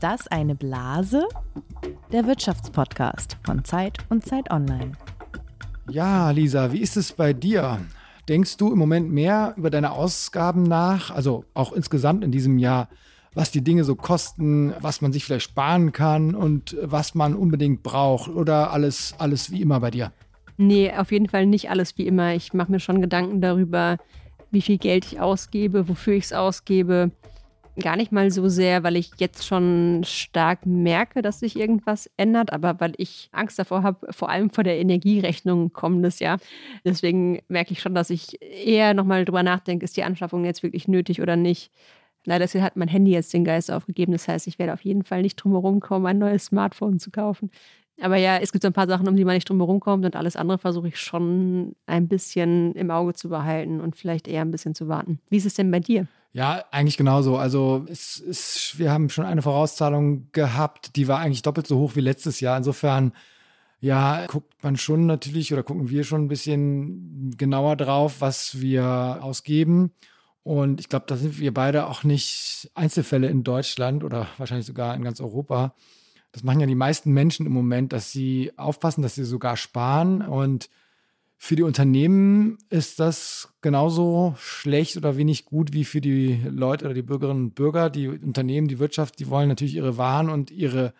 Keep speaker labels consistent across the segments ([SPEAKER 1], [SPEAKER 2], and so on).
[SPEAKER 1] das eine Blase? Der Wirtschaftspodcast von Zeit und Zeit Online.
[SPEAKER 2] Ja, Lisa, wie ist es bei dir? Denkst du im Moment mehr über deine Ausgaben nach, also auch insgesamt in diesem Jahr, was die Dinge so kosten, was man sich vielleicht sparen kann und was man unbedingt braucht oder alles, alles wie immer bei dir?
[SPEAKER 3] Nee, auf jeden Fall nicht alles wie immer. Ich mache mir schon Gedanken darüber, wie viel Geld ich ausgebe, wofür ich es ausgebe. Gar nicht mal so sehr, weil ich jetzt schon stark merke, dass sich irgendwas ändert, aber weil ich Angst davor habe, vor allem vor der Energierechnung kommendes Jahr. Deswegen merke ich schon, dass ich eher nochmal drüber nachdenke, ist die Anschaffung jetzt wirklich nötig oder nicht. Leider hat mein Handy jetzt den Geist aufgegeben. Das heißt, ich werde auf jeden Fall nicht drum herum kommen, ein neues Smartphone zu kaufen. Aber ja, es gibt so ein paar Sachen, um die man nicht drum herum kommt und alles andere versuche ich schon ein bisschen im Auge zu behalten und vielleicht eher ein bisschen zu warten. Wie ist es denn bei dir?
[SPEAKER 2] Ja, eigentlich genauso. Also es ist, wir haben schon eine Vorauszahlung gehabt, die war eigentlich doppelt so hoch wie letztes Jahr. Insofern, ja, guckt man schon natürlich oder gucken wir schon ein bisschen genauer drauf, was wir ausgeben. Und ich glaube, da sind wir beide auch nicht Einzelfälle in Deutschland oder wahrscheinlich sogar in ganz Europa. Das machen ja die meisten Menschen im Moment, dass sie aufpassen, dass sie sogar sparen. Und für die Unternehmen ist das genauso schlecht oder wenig gut wie für die Leute oder die Bürgerinnen und Bürger. Die Unternehmen, die Wirtschaft, die wollen natürlich ihre Waren und ihre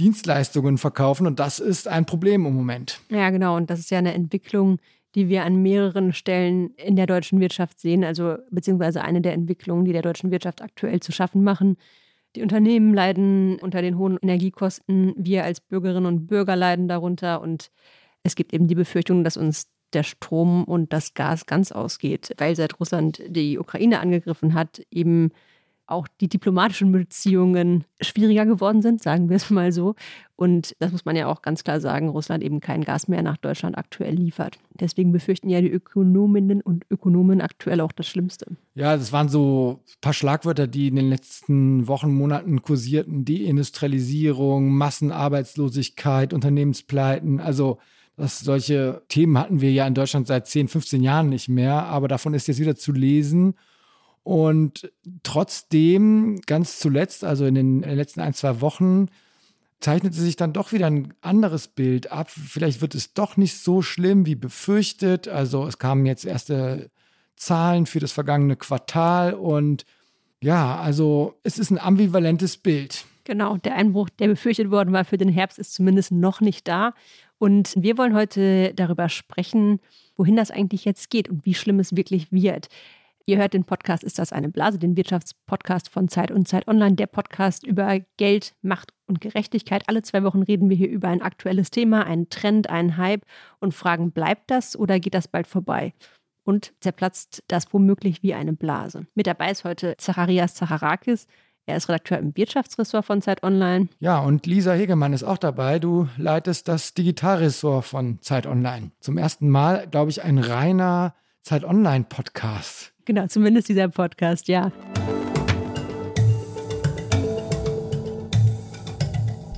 [SPEAKER 2] Dienstleistungen verkaufen. Und das ist ein Problem im Moment.
[SPEAKER 3] Ja, genau. Und das ist ja eine Entwicklung, die wir an mehreren Stellen in der deutschen Wirtschaft sehen. Also beziehungsweise eine der Entwicklungen, die der deutschen Wirtschaft aktuell zu schaffen machen die Unternehmen leiden unter den hohen Energiekosten, wir als Bürgerinnen und Bürger leiden darunter und es gibt eben die Befürchtung, dass uns der Strom und das Gas ganz ausgeht, weil seit Russland die Ukraine angegriffen hat, eben auch die diplomatischen Beziehungen schwieriger geworden sind, sagen wir es mal so. Und das muss man ja auch ganz klar sagen, Russland eben kein Gas mehr nach Deutschland aktuell liefert. Deswegen befürchten ja die Ökonominnen und Ökonomen aktuell auch das Schlimmste.
[SPEAKER 2] Ja, das waren so ein paar Schlagwörter, die in den letzten Wochen, Monaten kursierten. Deindustrialisierung, Massenarbeitslosigkeit, Unternehmenspleiten. Also das, solche Themen hatten wir ja in Deutschland seit 10, 15 Jahren nicht mehr. Aber davon ist jetzt wieder zu lesen. Und trotzdem, ganz zuletzt, also in den, letzten ein, zwei Wochen, zeichnete sich dann doch wieder ein anderes Bild ab. Vielleicht wird es doch nicht so schlimm wie befürchtet. Also es kamen jetzt erste Zahlen für das vergangene Quartal und ja, also es ist ein ambivalentes Bild.
[SPEAKER 3] Genau, der Einbruch, der befürchtet worden war für den Herbst, ist zumindest noch nicht da. Und wir wollen heute darüber sprechen, wohin das eigentlich jetzt geht und wie schlimm es wirklich wird. Ihr hört den Podcast Ist das eine Blase, den Wirtschaftspodcast von Zeit und Zeit Online, der Podcast über Geld, Macht und Gerechtigkeit. Alle zwei Wochen reden wir hier über ein aktuelles Thema, einen Trend, einen Hype und fragen, bleibt das oder geht das bald vorbei? Und zerplatzt das womöglich wie eine Blase? Mit dabei ist heute Zacharias Zacharakis. Er ist Redakteur im Wirtschaftsressort von Zeit Online.
[SPEAKER 2] Ja, und Lisa Hegemann ist auch dabei. Du leitest das Digitalressort von Zeit Online. Zum ersten Mal, glaube ich, ein reiner Zeit Online Podcast.
[SPEAKER 3] Genau, zumindest dieser Podcast, ja.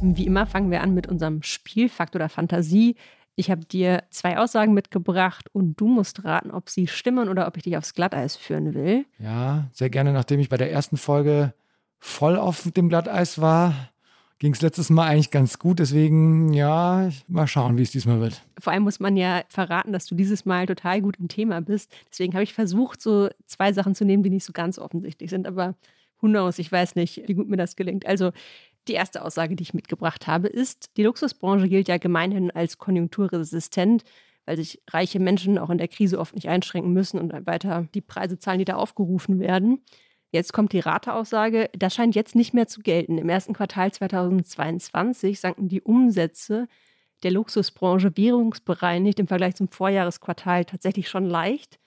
[SPEAKER 3] Wie immer fangen wir an mit unserem Spielfakt oder Fantasie. Ich habe dir zwei Aussagen mitgebracht und du musst raten, ob sie stimmen oder ob ich dich aufs Glatteis führen will.
[SPEAKER 2] Ja, sehr gerne, nachdem ich bei der ersten Folge voll auf dem Glatteis war, ging es letztes Mal eigentlich ganz gut. Deswegen, ja, mal schauen, wie es diesmal wird.
[SPEAKER 3] Vor allem muss man ja verraten, dass du dieses Mal total gut im Thema bist. Deswegen habe ich versucht, so zwei Sachen zu nehmen, die nicht so ganz offensichtlich sind. Aber who knows, ich weiß nicht, wie gut mir das gelingt. Also, die erste Aussage, die ich mitgebracht habe, ist, die Luxusbranche gilt ja gemeinhin als konjunkturresistent, weil sich reiche Menschen auch in der Krise oft nicht einschränken müssen und weiter die Preise zahlen, die da aufgerufen werden. Jetzt kommt die Rateaussage, das scheint jetzt nicht mehr zu gelten. Im ersten Quartal 2022 sanken die Umsätze der Luxusbranche währungsbereinigt im Vergleich zum Vorjahresquartal tatsächlich schon leicht.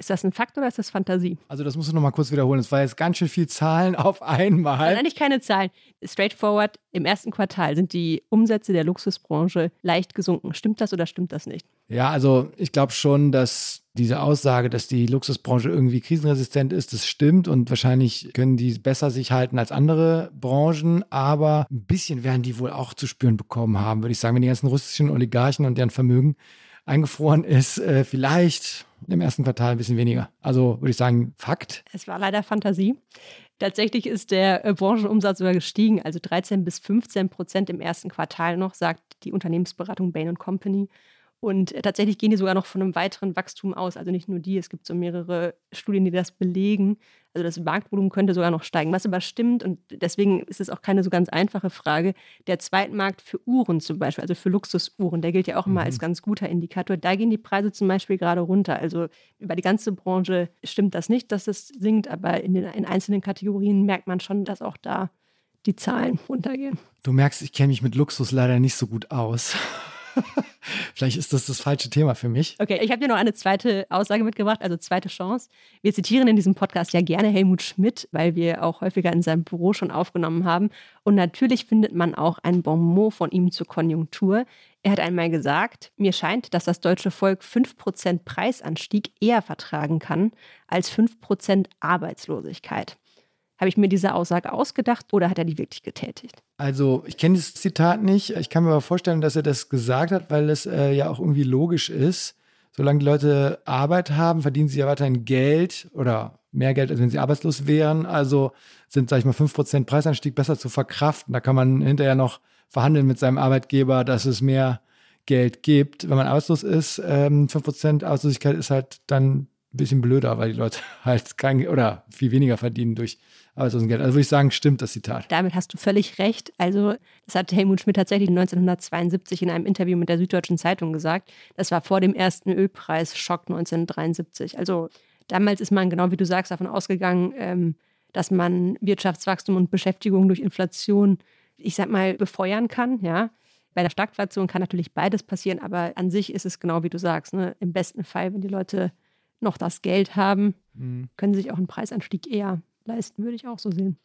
[SPEAKER 3] Ist das ein Fakt oder ist das Fantasie?
[SPEAKER 2] Also das musst du nochmal kurz wiederholen. Es war jetzt ganz schön viel Zahlen auf einmal.
[SPEAKER 3] Nein, eigentlich keine Zahlen. Straightforward, im ersten Quartal sind die Umsätze der Luxusbranche leicht gesunken. Stimmt das oder stimmt das nicht?
[SPEAKER 2] Ja, also ich glaube schon, dass diese Aussage, dass die Luxusbranche irgendwie krisenresistent ist, das stimmt und wahrscheinlich können die besser sich halten als andere Branchen, aber ein bisschen werden die wohl auch zu spüren bekommen haben, würde ich sagen, wenn die ganzen russischen Oligarchen und deren Vermögen eingefroren ist, äh, vielleicht im ersten Quartal ein bisschen weniger. Also würde ich sagen, Fakt.
[SPEAKER 3] Es war leider Fantasie. Tatsächlich ist der äh, Branchenumsatz sogar gestiegen, also 13 bis 15 Prozent im ersten Quartal noch, sagt die Unternehmensberatung Bain Company. Und äh, tatsächlich gehen die sogar noch von einem weiteren Wachstum aus. Also nicht nur die, es gibt so mehrere Studien, die das belegen. Also das Marktvolumen könnte sogar noch steigen, was aber stimmt. Und deswegen ist es auch keine so ganz einfache Frage. Der Zweitmarkt für Uhren zum Beispiel, also für Luxusuhren, der gilt ja auch immer mhm. als ganz guter Indikator. Da gehen die Preise zum Beispiel gerade runter. Also über die ganze Branche stimmt das nicht, dass es sinkt, aber in den in einzelnen Kategorien merkt man schon, dass auch da die Zahlen runtergehen.
[SPEAKER 2] Du merkst, ich kenne mich mit Luxus leider nicht so gut aus. Vielleicht ist das das falsche Thema für mich.
[SPEAKER 3] Okay, ich habe dir noch eine zweite Aussage mitgebracht, also zweite Chance. Wir zitieren in diesem Podcast ja gerne Helmut Schmidt, weil wir auch häufiger in seinem Büro schon aufgenommen haben. Und natürlich findet man auch ein Bonmot von ihm zur Konjunktur. Er hat einmal gesagt, mir scheint, dass das deutsche Volk 5% Preisanstieg eher vertragen kann als 5% Arbeitslosigkeit. Habe ich mir diese Aussage ausgedacht oder hat er die wirklich getätigt?
[SPEAKER 2] Also, ich kenne das Zitat nicht. Ich kann mir aber vorstellen, dass er das gesagt hat, weil es äh, ja auch irgendwie logisch ist. Solange die Leute Arbeit haben, verdienen sie ja weiterhin Geld oder mehr Geld, als wenn sie arbeitslos wären. Also sind, sag ich mal, 5% Preisanstieg besser zu verkraften. Da kann man hinterher noch verhandeln mit seinem Arbeitgeber, dass es mehr Geld gibt. Wenn man arbeitslos ist, ähm, 5% Arbeitslosigkeit ist halt dann ein bisschen blöder, weil die Leute halt kein oder viel weniger verdienen durch. Also würde ich sagen, stimmt das Zitat.
[SPEAKER 3] Damit hast du völlig recht. Also, das hat Helmut Schmidt tatsächlich 1972 in einem Interview mit der Süddeutschen Zeitung gesagt. Das war vor dem ersten Ölpreisschock 1973. Also, damals ist man, genau wie du sagst, davon ausgegangen, ähm, dass man Wirtschaftswachstum und Beschäftigung durch Inflation, ich sag mal, befeuern kann, ja. Bei der Stagflation kann natürlich beides passieren, aber an sich ist es genau wie du sagst. Ne? Im besten Fall, wenn die Leute noch das Geld haben, mhm. können sie sich auch einen Preisanstieg eher leisten, würde ich auch so sehen.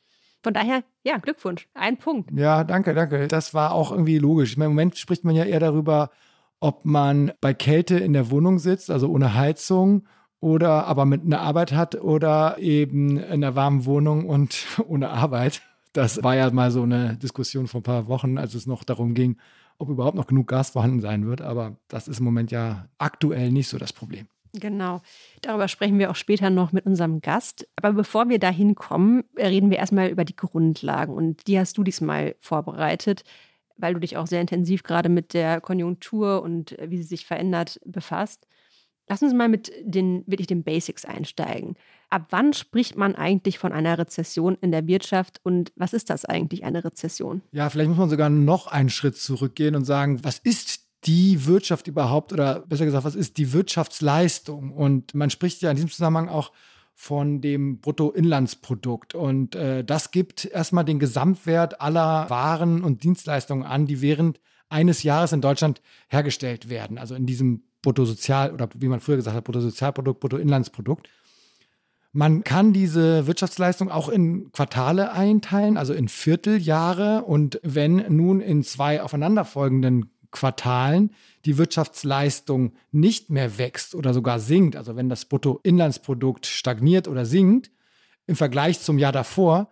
[SPEAKER 3] Von daher, ja, Glückwunsch. Ein Punkt.
[SPEAKER 2] Ja, danke, danke. Das war auch irgendwie logisch. Im Moment spricht man ja eher darüber, ob man bei Kälte in der Wohnung sitzt, also ohne Heizung, oder aber mit einer Arbeit hat oder eben in einer warmen Wohnung und ohne Arbeit. Das war ja mal so eine Diskussion vor ein paar Wochen, als es noch darum ging, ob überhaupt noch genug Gas vorhanden sein wird. Aber das ist im Moment ja aktuell nicht so das Problem.
[SPEAKER 3] Genau. Darüber sprechen wir auch später noch mit unserem Gast. Aber bevor wir dahin kommen, reden wir erstmal über die Grundlagen. Und die hast du diesmal vorbereitet, weil du dich auch sehr intensiv gerade mit der Konjunktur und wie sie sich verändert befasst. Lass uns mal mit den wirklich den Basics einsteigen. Ab wann spricht man eigentlich von einer Rezession in der Wirtschaft und was ist das eigentlich, eine Rezession?
[SPEAKER 2] Ja, vielleicht muss man sogar noch einen Schritt zurückgehen und sagen, was ist die Wirtschaft überhaupt oder besser gesagt, was ist die Wirtschaftsleistung? Und man spricht ja in diesem Zusammenhang auch von dem Bruttoinlandsprodukt. Und äh, das gibt erstmal den Gesamtwert aller Waren und Dienstleistungen an, die während eines Jahres in Deutschland hergestellt werden. Also in diesem Bruttosozial oder wie man früher gesagt hat, Bruttosozialprodukt, Bruttoinlandsprodukt. Man kann diese Wirtschaftsleistung auch in Quartale einteilen, also in Vierteljahre. Und wenn nun in zwei aufeinanderfolgenden Quartalen die Wirtschaftsleistung nicht mehr wächst oder sogar sinkt, also wenn das Bruttoinlandsprodukt stagniert oder sinkt im Vergleich zum Jahr davor,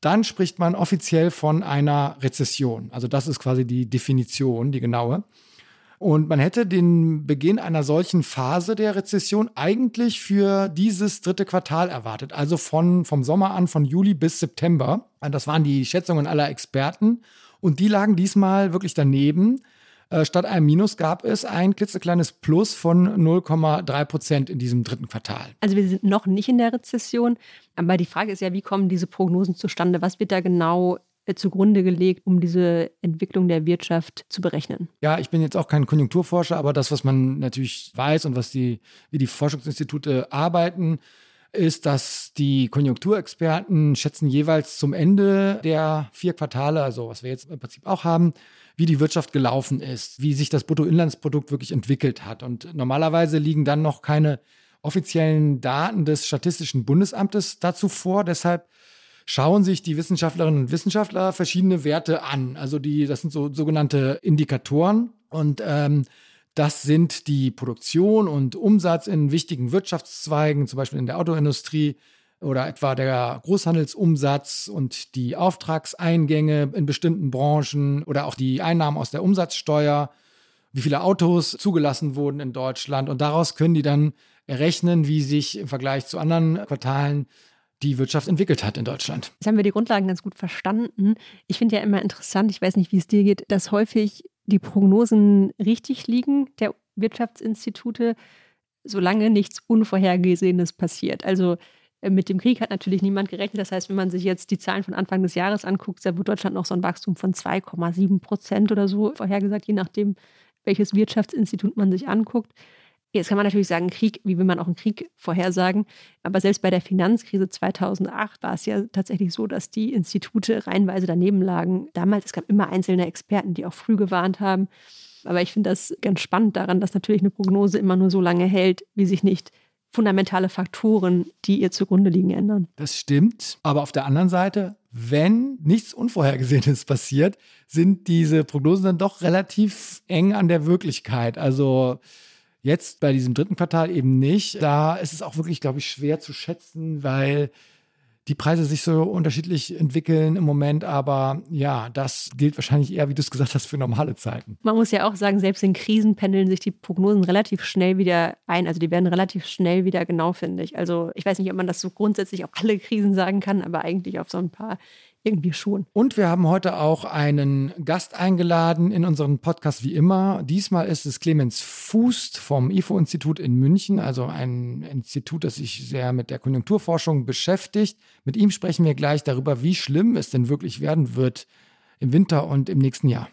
[SPEAKER 2] dann spricht man offiziell von einer Rezession. Also das ist quasi die Definition, die genaue. Und man hätte den Beginn einer solchen Phase der Rezession eigentlich für dieses dritte Quartal erwartet, also von, vom Sommer an, von Juli bis September. Das waren die Schätzungen aller Experten. Und die lagen diesmal wirklich daneben. Äh, statt einem Minus gab es ein klitzekleines Plus von 0,3 Prozent in diesem dritten Quartal.
[SPEAKER 3] Also wir sind noch nicht in der Rezession, aber die Frage ist ja, wie kommen diese Prognosen zustande? Was wird da genau äh, zugrunde gelegt, um diese Entwicklung der Wirtschaft zu berechnen?
[SPEAKER 2] Ja, ich bin jetzt auch kein Konjunkturforscher, aber das, was man natürlich weiß und was die, wie die Forschungsinstitute arbeiten, ist, dass die Konjunkturexperten schätzen jeweils zum Ende der vier Quartale, also was wir jetzt im Prinzip auch haben, wie die Wirtschaft gelaufen ist, wie sich das Bruttoinlandsprodukt wirklich entwickelt hat. Und normalerweise liegen dann noch keine offiziellen Daten des Statistischen Bundesamtes dazu vor. Deshalb schauen sich die Wissenschaftlerinnen und Wissenschaftler verschiedene Werte an. Also die, das sind so sogenannte Indikatoren und ähm, das sind die Produktion und Umsatz in wichtigen Wirtschaftszweigen, zum Beispiel in der Autoindustrie, oder etwa der Großhandelsumsatz und die Auftragseingänge in bestimmten Branchen oder auch die Einnahmen aus der Umsatzsteuer, wie viele Autos zugelassen wurden in Deutschland. Und daraus können die dann errechnen, wie sich im Vergleich zu anderen Quartalen die Wirtschaft entwickelt hat in Deutschland.
[SPEAKER 3] Jetzt haben wir die Grundlagen ganz gut verstanden. Ich finde ja immer interessant, ich weiß nicht, wie es dir geht, dass häufig die Prognosen richtig liegen der Wirtschaftsinstitute, solange nichts Unvorhergesehenes passiert. Also äh, mit dem Krieg hat natürlich niemand gerechnet. Das heißt, wenn man sich jetzt die Zahlen von Anfang des Jahres anguckt, da wird Deutschland noch so ein Wachstum von 2,7 Prozent oder so vorhergesagt, je nachdem, welches Wirtschaftsinstitut man sich anguckt. Jetzt kann man natürlich sagen, Krieg, wie will man auch einen Krieg vorhersagen? Aber selbst bei der Finanzkrise 2008 war es ja tatsächlich so, dass die Institute reihenweise daneben lagen. Damals, es gab immer einzelne Experten, die auch früh gewarnt haben. Aber ich finde das ganz spannend daran, dass natürlich eine Prognose immer nur so lange hält, wie sich nicht fundamentale Faktoren, die ihr zugrunde liegen, ändern.
[SPEAKER 2] Das stimmt. Aber auf der anderen Seite, wenn nichts Unvorhergesehenes passiert, sind diese Prognosen dann doch relativ eng an der Wirklichkeit. Also Jetzt bei diesem dritten Quartal eben nicht. Da ist es auch wirklich, glaube ich, schwer zu schätzen, weil die Preise sich so unterschiedlich entwickeln im Moment, aber ja, das gilt wahrscheinlich eher, wie du es gesagt hast, für normale Zeiten.
[SPEAKER 3] Man muss ja auch sagen, selbst in Krisen pendeln sich die Prognosen relativ schnell wieder ein. Also die werden relativ schnell wieder genau, finde ich. Also ich weiß nicht, ob man das so grundsätzlich auf alle Krisen sagen kann, aber eigentlich auf so ein paar irgendwie schon.
[SPEAKER 2] Und wir haben heute auch einen Gast eingeladen in unseren Podcast wie immer. Diesmal ist es Clemens Fußt vom IFO-Institut in München, also ein Institut, das sich sehr mit der Konjunkturforschung beschäftigt. Mit ihm sprechen wir gleich darüber, wie schlimm es denn wirklich werden wird im Winter und im nächsten Jahr.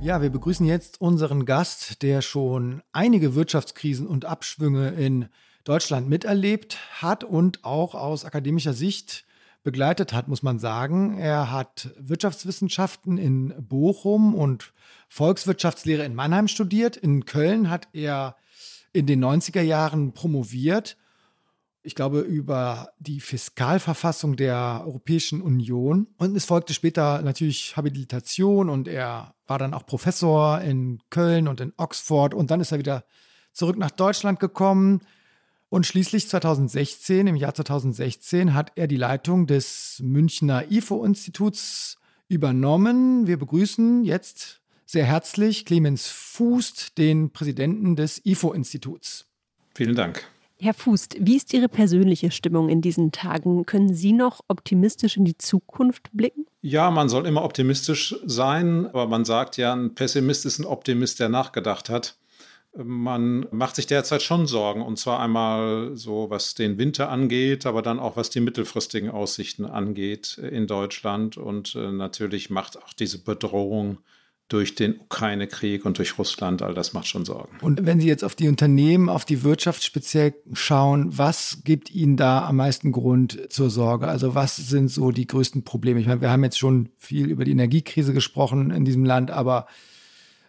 [SPEAKER 2] Ja, wir begrüßen jetzt unseren Gast, der schon einige Wirtschaftskrisen und Abschwünge in Deutschland miterlebt hat und auch aus akademischer Sicht begleitet hat, muss man sagen. Er hat Wirtschaftswissenschaften in Bochum und Volkswirtschaftslehre in Mannheim studiert. In Köln hat er in den 90er Jahren promoviert. Ich glaube, über die Fiskalverfassung der Europäischen Union. Und es folgte später natürlich Habilitation und er war dann auch Professor in Köln und in Oxford. Und dann ist er wieder zurück nach Deutschland gekommen, und schließlich 2016, im Jahr 2016, hat er die Leitung des Münchner IFO-Instituts übernommen. Wir begrüßen jetzt sehr herzlich Clemens Fußt, den Präsidenten des IFO-Instituts.
[SPEAKER 4] Vielen Dank.
[SPEAKER 3] Herr Fußt, wie ist Ihre persönliche Stimmung in diesen Tagen? Können Sie noch optimistisch in die Zukunft blicken?
[SPEAKER 4] Ja, man soll immer optimistisch sein, aber man sagt ja, ein Pessimist ist ein Optimist, der nachgedacht hat man macht sich derzeit schon Sorgen, und zwar einmal so, was den Winter angeht, aber dann auch, was die mittelfristigen Aussichten angeht in Deutschland. Und äh, natürlich macht auch diese Bedrohung durch den Ukraine-Krieg und durch Russland, all das macht schon Sorgen.
[SPEAKER 2] Und wenn Sie jetzt auf die Unternehmen, auf die Wirtschaft speziell schauen, was gibt Ihnen da am meisten Grund zur Sorge? Also was sind so die größten Probleme? Ich meine, wir haben jetzt schon viel über die Energiekrise gesprochen in diesem Land, aber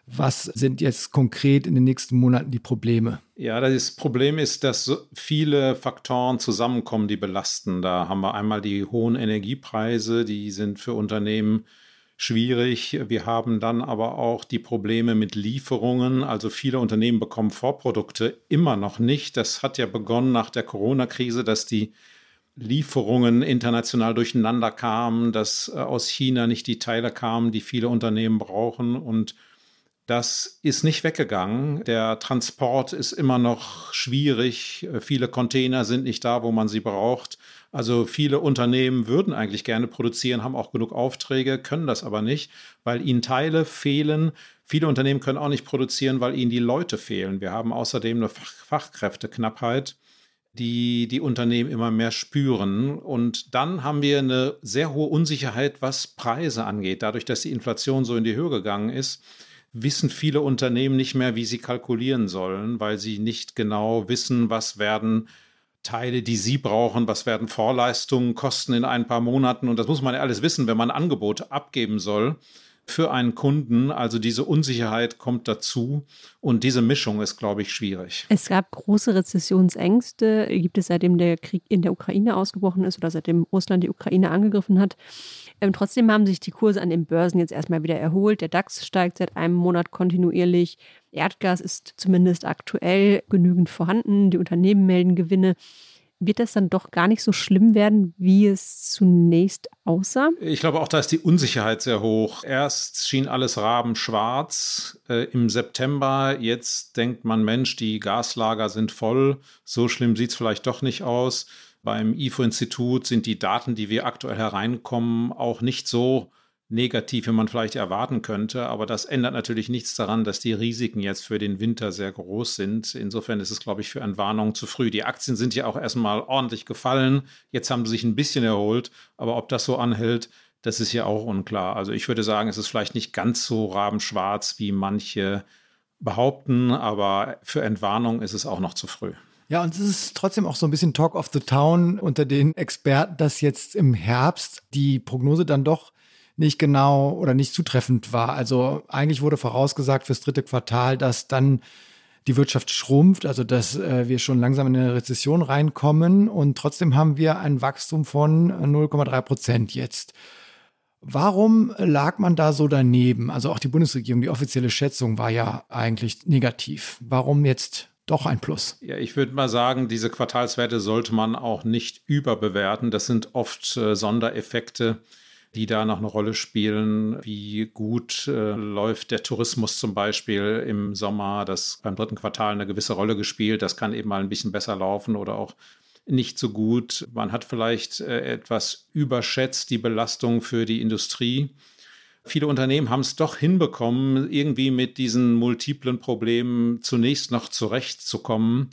[SPEAKER 2] was sind jetzt konkret in den nächsten Monaten die Probleme?
[SPEAKER 4] Ja, das Problem ist, dass viele Faktoren zusammenkommen, die belasten. Da haben wir einmal die hohen Energiepreise, die sind für Unternehmen schwierig. Wir haben dann aber auch die Probleme mit Lieferungen. Also viele Unternehmen bekommen Vorprodukte immer noch nicht. Das hat ja begonnen nach der Corona-Krise, dass die Lieferungen international durcheinander kamen, dass äh, aus China nicht die Teile kamen, die viele Unternehmen brauchen und das ist nicht weggegangen. Der Transport ist immer noch schwierig. Viele Container sind nicht da, wo man sie braucht. Also viele Unternehmen würden eigentlich gerne produzieren, haben auch genug Aufträge, können das aber nicht, weil ihnen Teile fehlen. Viele Unternehmen können auch nicht produzieren, weil ihnen die Leute fehlen. Wir haben außerdem eine Fach Fachkräfteknappheit, die die Unternehmen immer mehr spüren. Und dann haben wir eine sehr hohe Unsicherheit, was Preise angeht. Dadurch, dass die Inflation so in die Höhe gegangen ist, wissen viele Unternehmen nicht mehr, wie sie kalkulieren sollen, weil sie nicht genau wissen, was werden Teile, die sie brauchen, was werden Vorleistungen kosten in ein paar Monaten. Und das muss man ja alles wissen, wenn man Angebote abgeben soll für einen Kunden. Also diese Unsicherheit kommt dazu und diese Mischung ist, glaube ich, schwierig.
[SPEAKER 3] Es gab große Rezessionsängste. Gibt es seitdem der Krieg in der Ukraine ausgebrochen ist oder seitdem Russland die Ukraine angegriffen hat? Ähm, trotzdem haben sich die Kurse an den Börsen jetzt erstmal wieder erholt. Der DAX steigt seit einem Monat kontinuierlich. Erdgas ist zumindest aktuell genügend vorhanden. Die Unternehmen melden Gewinne. wird das dann doch gar nicht so schlimm werden, wie es zunächst aussah?
[SPEAKER 4] Ich glaube, auch da ist die Unsicherheit sehr hoch. Erst schien alles rabenschwarz äh, im September. Jetzt denkt man, Mensch, die Gaslager sind voll. So schlimm sieht es vielleicht doch nicht aus. Beim IFO-Institut sind die Daten, die wir aktuell hereinkommen, auch nicht so negativ, wie man vielleicht erwarten könnte. Aber das ändert natürlich nichts daran, dass die Risiken jetzt für den Winter sehr groß sind. Insofern ist es, glaube ich, für Entwarnung zu früh. Die Aktien sind ja auch erstmal ordentlich gefallen. Jetzt haben sie sich ein bisschen erholt. Aber ob das so anhält, das ist ja auch unklar. Also ich würde sagen, es ist vielleicht nicht ganz so rabenschwarz, wie manche behaupten. Aber für Entwarnung ist es auch noch zu früh.
[SPEAKER 2] Ja, und es ist trotzdem auch so ein bisschen Talk of the Town unter den Experten, dass jetzt im Herbst die Prognose dann doch nicht genau oder nicht zutreffend war. Also eigentlich wurde vorausgesagt fürs dritte Quartal, dass dann die Wirtschaft schrumpft, also dass äh, wir schon langsam in eine Rezession reinkommen und trotzdem haben wir ein Wachstum von 0,3 Prozent jetzt. Warum lag man da so daneben? Also auch die Bundesregierung, die offizielle Schätzung war ja eigentlich negativ. Warum jetzt doch ein Plus.
[SPEAKER 4] Ja, ich würde mal sagen, diese Quartalswerte sollte man auch nicht überbewerten. Das sind oft äh, Sondereffekte die da noch eine Rolle spielen. Wie gut äh, läuft der Tourismus zum Beispiel im Sommer? Das beim dritten Quartal eine gewisse Rolle gespielt. Das kann eben mal ein bisschen besser laufen oder auch nicht so gut. Man hat vielleicht äh, etwas überschätzt die Belastung für die Industrie. Viele Unternehmen haben es doch hinbekommen, irgendwie mit diesen multiplen Problemen zunächst noch zurechtzukommen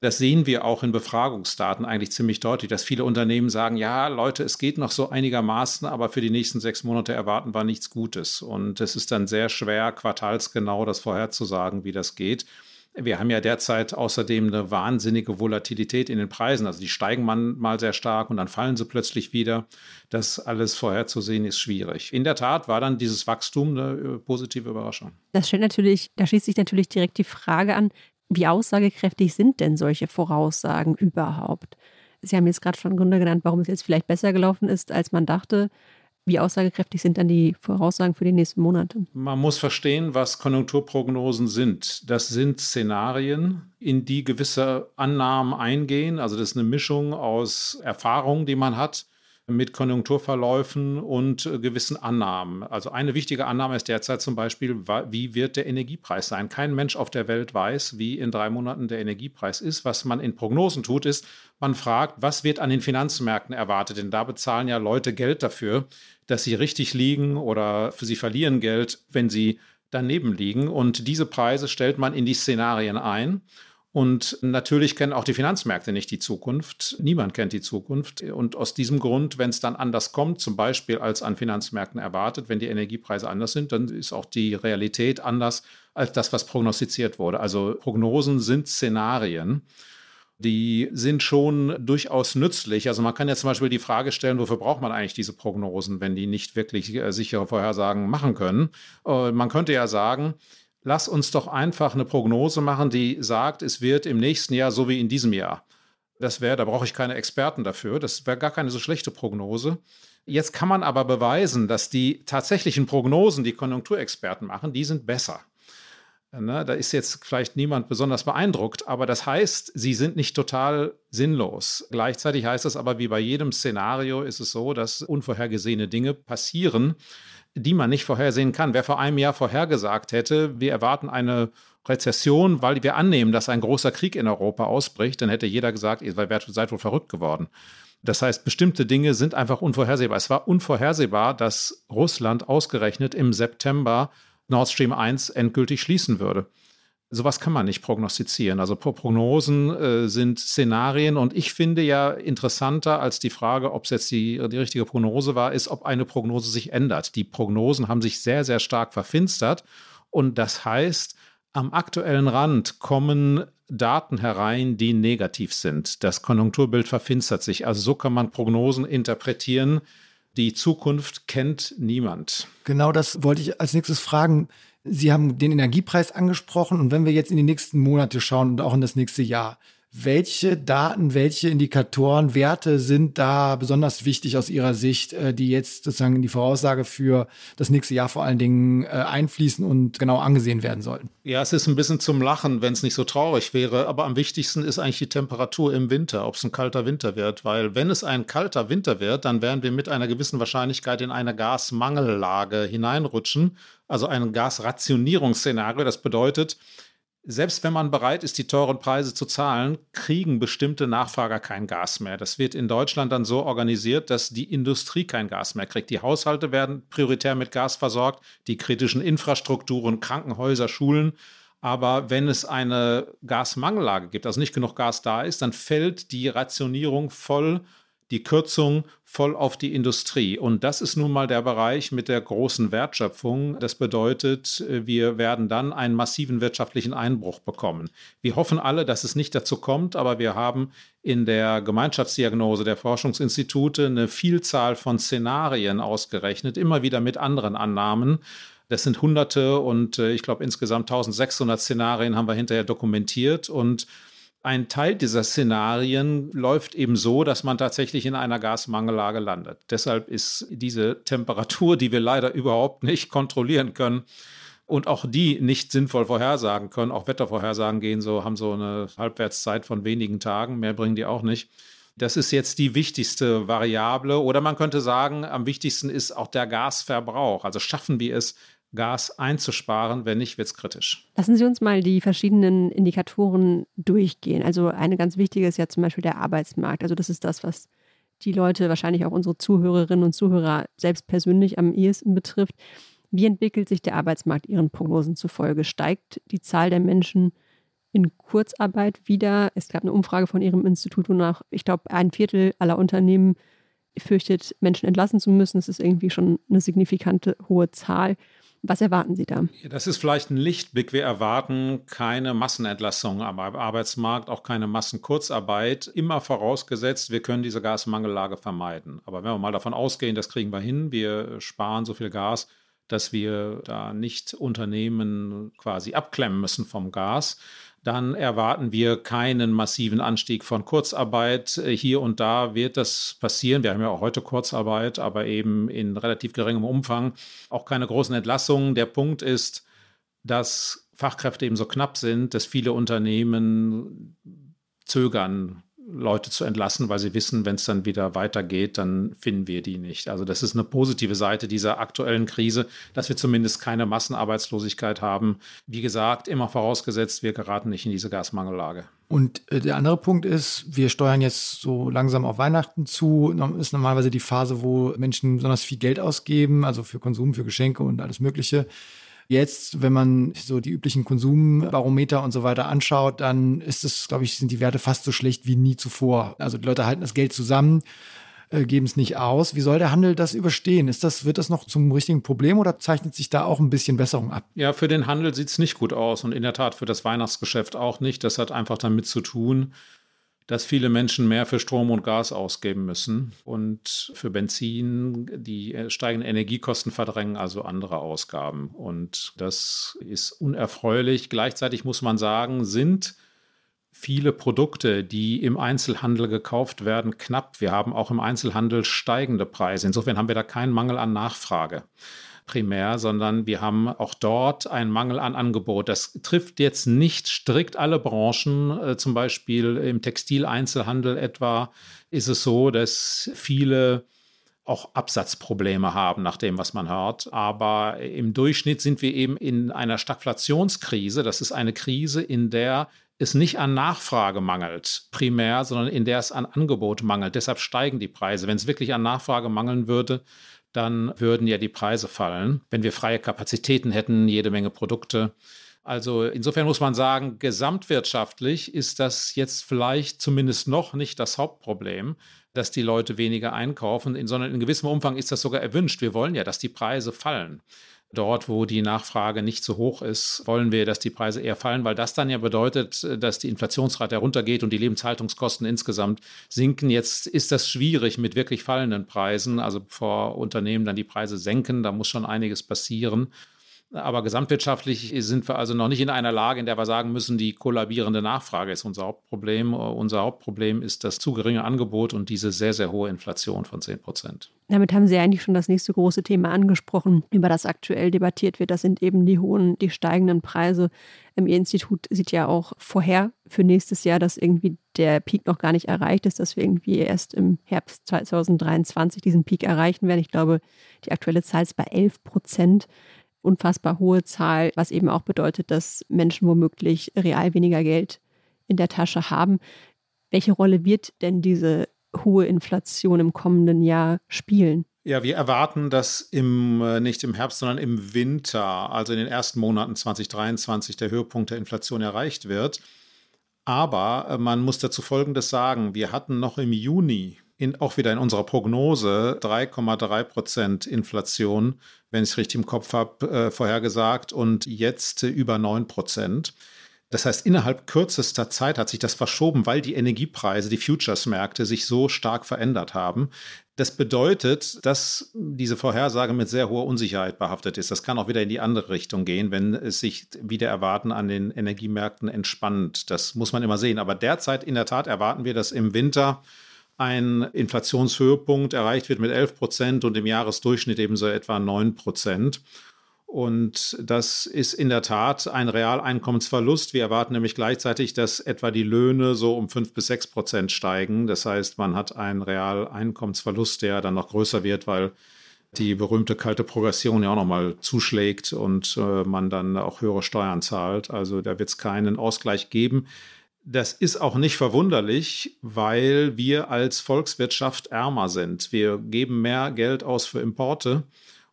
[SPEAKER 4] das sehen wir auch in Befragungsdaten eigentlich ziemlich deutlich, dass viele Unternehmen sagen, ja, Leute, es geht noch so einigermaßen, aber für die nächsten sechs Monate erwarten wir nichts Gutes. Und es ist dann sehr schwer, quartalsgenau das vorherzusagen, wie das geht. Wir haben ja derzeit außerdem eine wahnsinnige Volatilität in den Preisen. Also die steigen mal sehr stark und dann fallen sie plötzlich wieder. Das alles vorherzusehen ist schwierig. In der Tat war dann dieses Wachstum eine äh, positive Überraschung.
[SPEAKER 3] Das stellt natürlich, da schließt sich natürlich direkt die Frage an, wie aussagekräftig sind denn solche Voraussagen überhaupt? Sie haben jetzt gerade schon Gründe genannt, warum es jetzt vielleicht besser gelaufen ist, als man dachte. Wie aussagekräftig sind dann die Voraussagen für die nächsten Monate?
[SPEAKER 4] Man muss verstehen, was Konjunkturprognosen sind. Das sind Szenarien, in die gewisse Annahmen eingehen. Also das ist eine Mischung aus Erfahrungen, die man hat, mit Konjunkturverläufen und äh, gewissen Annahmen. Also eine wichtige Annahme ist derzeit zum Beispiel, wie wird der Energiepreis sein? Kein Mensch auf der Welt weiß, wie in drei Monaten der Energiepreis ist. Was man in Prognosen tut, ist, man fragt, was wird an den Finanzmärkten erwartet? Denn da bezahlen ja Leute Geld dafür, dass sie richtig liegen oder sie verlieren Geld, wenn sie daneben liegen. Und diese Preise stellt man in die Szenarien ein. Und natürlich kennen auch die Finanzmärkte nicht die Zukunft. Niemand kennt die Zukunft. Und aus diesem Grund, wenn es dann anders kommt, zum Beispiel als an Finanzmärkten erwartet, wenn die Energiepreise anders sind, dann ist auch die Realität anders als das, was prognostiziert wurde. Also Prognosen sind Szenarien. Die sind schon durchaus nützlich. Also man kann ja zum Beispiel die Frage stellen, wofür braucht man eigentlich diese Prognosen, wenn die nicht wirklich äh, sichere Vorhersagen machen können. Äh, man könnte ja sagen, lass uns doch einfach eine Prognose machen, die sagt, es wird im nächsten Jahr so wie in diesem Jahr. Das wäre, da brauche ich keine Experten dafür. Das wäre gar keine so schlechte Prognose. Jetzt kann man aber beweisen, dass die tatsächlichen Prognosen, die Konjunkturexperten machen, die sind besser. Ne, da ist jetzt vielleicht niemand besonders beeindruckt, aber das heißt, sie sind nicht total sinnlos. Gleichzeitig heißt es aber, wie bei jedem Szenario ist es so, dass unvorhergesehene Dinge passieren die man nicht vorhersehen kann. Wer vor einem Jahr vorhergesagt hätte, wir erwarten eine Rezession, weil wir annehmen, dass ein großer Krieg in Europa ausbricht, dann hätte jeder gesagt, ihr seid wohl verrückt geworden. Das heißt, bestimmte Dinge sind einfach unvorhersehbar. Es war unvorhersehbar, dass Russland ausgerechnet im September Nord Stream 1 endgültig schließen würde sowas kann man nicht prognostizieren. Also Prognosen äh, sind Szenarien und ich finde ja interessanter als die Frage, ob es jetzt die, die richtige Prognose war, ist, ob eine Prognose sich ändert. Die Prognosen haben sich sehr, sehr stark verfinstert und das heißt, am aktuellen Rand kommen Daten herein, die negativ sind. Das Konjunkturbild verfinstert sich. Also so kann man Prognosen interpretieren. Die Zukunft kennt niemand.
[SPEAKER 2] Genau das wollte ich als nächstes fragen. Sie haben den Energiepreis angesprochen und wenn wir jetzt in die nächsten Monate schauen und auch in das nächste Jahr, welche Daten, welche Indikatoren, Werte sind da besonders wichtig aus Ihrer Sicht, äh, die jetzt sozusagen in die Voraussage für das nächste Jahr vor allen Dingen äh, einfließen und genau angesehen werden sollten?
[SPEAKER 4] Ja, es ist ein bisschen zum Lachen, wenn es nicht so traurig wäre, aber am wichtigsten ist eigentlich die Temperatur im Winter, ob es ein kalter Winter wird, weil wenn es ein kalter Winter wird, dann werden wir mit einer gewissen Wahrscheinlichkeit in eine Gasmangellage hineinrutschen, also ein Gasrationierungsszenario. Das bedeutet, selbst wenn man bereit ist, die teuren Preise zu zahlen, kriegen bestimmte Nachfrager kein Gas mehr. Das wird in Deutschland dann so organisiert, dass die Industrie kein Gas mehr kriegt. Die Haushalte werden prioritär mit Gas versorgt, die kritischen Infrastrukturen, Krankenhäuser, Schulen. Aber wenn es eine Gasmangellage gibt, also nicht genug Gas da ist, dann fällt die Rationierung voll die Kürzung voll auf die Industrie. Und das ist nun mal der Bereich mit der großen Wertschöpfung. Das bedeutet, wir werden dann einen massiven wirtschaftlichen Einbruch bekommen. Wir hoffen alle, dass es nicht dazu kommt, aber wir haben in der Gemeinschaftsdiagnose der Forschungsinstitute eine Vielzahl von Szenarien ausgerechnet, immer wieder mit anderen Annahmen. Das sind Hunderte und äh, ich glaube insgesamt 1600 Szenarien haben wir hinterher dokumentiert und ein Teil dieser Szenarien läuft eben so, dass man tatsächlich in einer Gasmangellage landet. Deshalb ist diese Temperatur, die wir leider überhaupt nicht kontrollieren können, und auch die nicht sinnvoll vorhersagen können. Auch Wettervorhersagen gehen so, haben so eine Halbwertszeit von wenigen Tagen. Mehr bringen die auch nicht. Das ist jetzt die wichtigste Variable. Oder man könnte sagen, am wichtigsten ist auch der Gasverbrauch. Also schaffen wir es, Gas einzusparen. Wenn nicht, wird es kritisch.
[SPEAKER 3] Lassen Sie uns mal die verschiedenen Indikatoren durchgehen. Also eine ganz wichtige ist ja zum Beispiel der Arbeitsmarkt. Also das ist das, was die Leute, wahrscheinlich auch unsere Zuhörerinnen und Zuhörer selbst persönlich am ehesten betrifft. Wie entwickelt sich der Arbeitsmarkt Ihren Prognosen zufolge? Steigt die Zahl der Menschen in Kurzarbeit wieder? Es gab eine Umfrage von Ihrem Institut, wonach, ich glaube, ein Viertel aller Unternehmen fürchtet, Menschen entlassen zu müssen. Das ist irgendwie schon eine signifikante hohe Zahl. Was erwarten Sie da?
[SPEAKER 4] Das ist vielleicht ein Lichtblick. Wir erwarten keine Massenentlassung am Arbeitsmarkt, auch keine Massenkurzarbeit. Immer vorausgesetzt, wir können diese Gasmangellage vermeiden. Aber wenn wir mal davon ausgehen, das kriegen wir hin, wir sparen so viel Gas, dass wir da nicht Unternehmen quasi abklemmen müssen vom Gas, dann erwarten wir keinen massiven Anstieg von Kurzarbeit. Äh, hier und da wird das passieren. Wir haben ja auch heute Kurzarbeit, aber eben in relativ geringem Umfang. Auch keine großen Entlassungen. Der Punkt ist, dass Fachkräfte eben so knapp sind, dass viele Unternehmen zögern, Leute zu entlassen, weil sie wissen, wenn es dann wieder weitergeht, dann finden wir die nicht. Also das ist eine positive Seite dieser aktuellen Krise, dass wir zumindest keine Massenarbeitslosigkeit haben. Wie gesagt, immer vorausgesetzt, wir geraten nicht in diese Gasmangellage.
[SPEAKER 2] Und äh, der andere Punkt ist, wir steuern jetzt so langsam auf Weihnachten zu. Ist normalerweise die Phase, wo Menschen besonders viel Geld ausgeben, also für Konsum, für Geschenke und alles Mögliche. Jetzt, wenn man so die üblichen Konsumbarometer und so weiter anschaut, dann ist es, glaube ich, sind die Werte fast so schlecht wie nie zuvor. Also die Leute halten das Geld zusammen, äh, geben es nicht aus. Wie soll der Handel das überstehen? Ist das, wird das noch zum richtigen Problem oder zeichnet sich da auch ein bisschen Besserung ab?
[SPEAKER 4] Ja, für den Handel sieht es nicht gut aus und in der Tat für das Weihnachtsgeschäft auch nicht. Das hat einfach damit zu tun, dass viele Menschen mehr für Strom und Gas ausgeben müssen und für Benzin die steigenden Energiekosten verdrängen also andere Ausgaben. Und das ist unerfreulich. Gleichzeitig muss man sagen, sind viele Produkte, die im Einzelhandel gekauft werden, knapp. Wir haben auch im Einzelhandel steigende Preise. Insofern haben wir da keinen Mangel an Nachfrage primär, sondern wir haben auch dort einen Mangel an Angebot. Das trifft jetzt nicht strikt alle Branchen. Äh, zum Beispiel im Textileinzelhandel etwa ist es so, dass viele auch Absatzprobleme haben, nach dem, was man hört. Aber im Durchschnitt sind wir eben in einer Stagflationskrise. Das ist eine Krise, in der es nicht an Nachfrage mangelt, primär, sondern in der es an Angebot mangelt. Deshalb steigen die Preise. Wenn es wirklich an Nachfrage mangeln würde, dann würden ja die Preise fallen. Wenn wir freie Kapazitäten hätten, jede Menge Produkte. Also insofern muss man sagen, gesamtwirtschaftlich ist das jetzt vielleicht zumindest noch nicht das Hauptproblem, dass die Leute weniger einkaufen, sondern in gewissem Umfang ist das sogar erwünscht. Wir wollen ja, dass die Preise fallen. Dort, wo die Nachfrage nicht so hoch ist, wollen wir, dass die Preise eher fallen, weil das dann ja bedeutet, dass die Inflationsrate heruntergeht und die Lebenshaltungskosten insgesamt sinken. Jetzt ist das schwierig mit wirklich fallenden Preisen. Also bevor Unternehmen dann die Preise senken, da muss schon einiges passieren. Aber gesamtwirtschaftlich sind wir also noch nicht in einer Lage, in der wir sagen müssen, die kollabierende Nachfrage ist unser Hauptproblem. Unser Hauptproblem ist das zu geringe Angebot und diese sehr, sehr hohe Inflation von 10 Prozent.
[SPEAKER 3] Damit haben Sie eigentlich schon das nächste große Thema angesprochen, über das aktuell debattiert wird. Das sind eben die hohen, die steigenden Preise. Ihr Institut sieht ja auch vorher für nächstes Jahr, dass irgendwie der Peak noch gar nicht erreicht ist, dass wir irgendwie erst im Herbst 2023 diesen Peak erreichen werden. Ich glaube, die aktuelle Zahl ist bei 11 Prozent unfassbar hohe Zahl, was eben auch bedeutet, dass Menschen womöglich real weniger Geld in der Tasche haben. Welche Rolle wird denn diese hohe Inflation im kommenden Jahr spielen?
[SPEAKER 4] Ja, wir erwarten, dass im, äh, nicht im Herbst, sondern im Winter, also in den ersten Monaten 2023, der Höhepunkt der Inflation erreicht wird. Aber äh, man muss dazu Folgendes sagen. Wir hatten noch im Juni in, auch wieder in unserer Prognose 3,3 Prozent Inflation, wenn ich es richtig im Kopf habe, äh, vorhergesagt und jetzt äh, über 9 Prozent. Das heißt, innerhalb kürzester Zeit hat sich das verschoben, weil die Energiepreise, die Futures-Märkte sich so stark verändert haben. Das bedeutet, dass diese Vorhersage mit sehr hoher Unsicherheit behaftet ist. Das kann auch wieder in die andere Richtung gehen, wenn es sich wieder erwarten an den Energiemärkten entspannt. Das muss man immer sehen. Aber derzeit in der Tat erwarten wir, dass im Winter ein Inflationshöhepunkt erreicht wird mit 11 Prozent und im Jahresdurchschnitt ebenso etwa 9 Prozent. Und das ist in der Tat ein Realeinkommensverlust. Wir erwarten nämlich gleichzeitig, dass etwa die Löhne so um 5 bis 6 Prozent steigen. Das heißt, man hat einen Realeinkommensverlust, der dann noch größer wird, weil die berühmte kalte Progression ja auch nochmal zuschlägt und äh, man dann auch höhere Steuern zahlt. Also da wird es keinen Ausgleich geben. Das ist auch nicht verwunderlich, weil wir als Volkswirtschaft ärmer sind. Wir geben mehr Geld aus für Importe